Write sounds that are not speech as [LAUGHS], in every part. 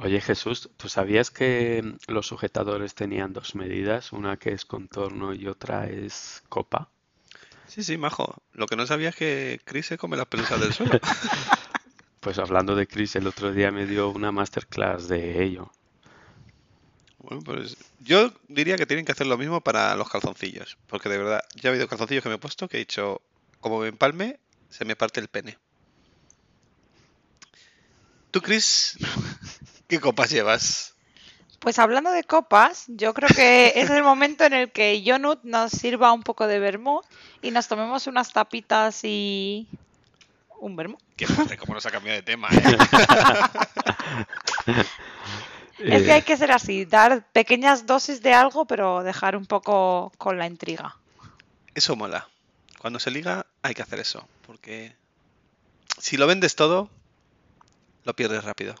Oye Jesús, ¿tú sabías que los sujetadores tenían dos medidas? Una que es contorno y otra es copa. Sí, sí, majo. Lo que no sabía es que Chris se come las pelusas del suelo. [LAUGHS] Pues hablando de Chris, el otro día me dio una masterclass de ello. Bueno, pues yo diría que tienen que hacer lo mismo para los calzoncillos. Porque de verdad, ya ha habido calzoncillos que me he puesto que he dicho, como me empalme, se me parte el pene. ¿Tú, Chris, [LAUGHS] qué copas llevas? Pues hablando de copas, yo creo que [LAUGHS] es el momento en el que Jonut nos sirva un poco de vermut y nos tomemos unas tapitas y un vermut. Qué padre, cómo nos ha cambiado de tema, ¿eh? [LAUGHS] Es que hay que ser así, dar pequeñas dosis de algo, pero dejar un poco con la intriga. Eso mola. Cuando se liga hay que hacer eso. Porque si lo vendes todo, lo pierdes rápido.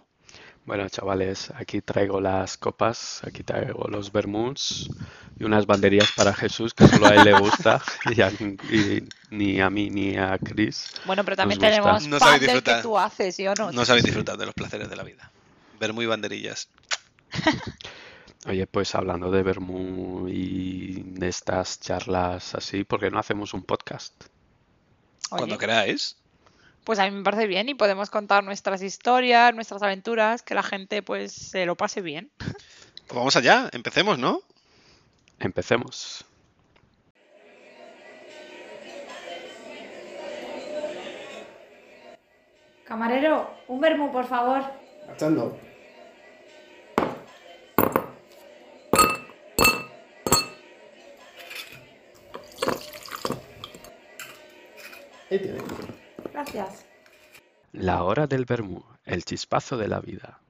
Bueno, chavales, aquí traigo las copas, aquí traigo los vermuts y unas banderías para Jesús, que solo a él le gusta, [LAUGHS] y, a- y ni a mí ni a Chris. Bueno, pero también tenemos No pan del que disfrutar. tú haces, Jonut. No sabéis disfrutar de los placeres de la vida. Ver muy banderillas. [LAUGHS] Oye, pues hablando de vermut y de estas charlas así, ¿por qué no hacemos un podcast? Oye, Cuando queráis. Pues a mí me parece bien y podemos contar nuestras historias, nuestras aventuras, que la gente pues se lo pase bien. Pues vamos allá, empecemos, ¿no? Empecemos. Camarero, un vermú, por favor. Marchando. Ahí tiene. La hora del vermut, el chispazo de la vida.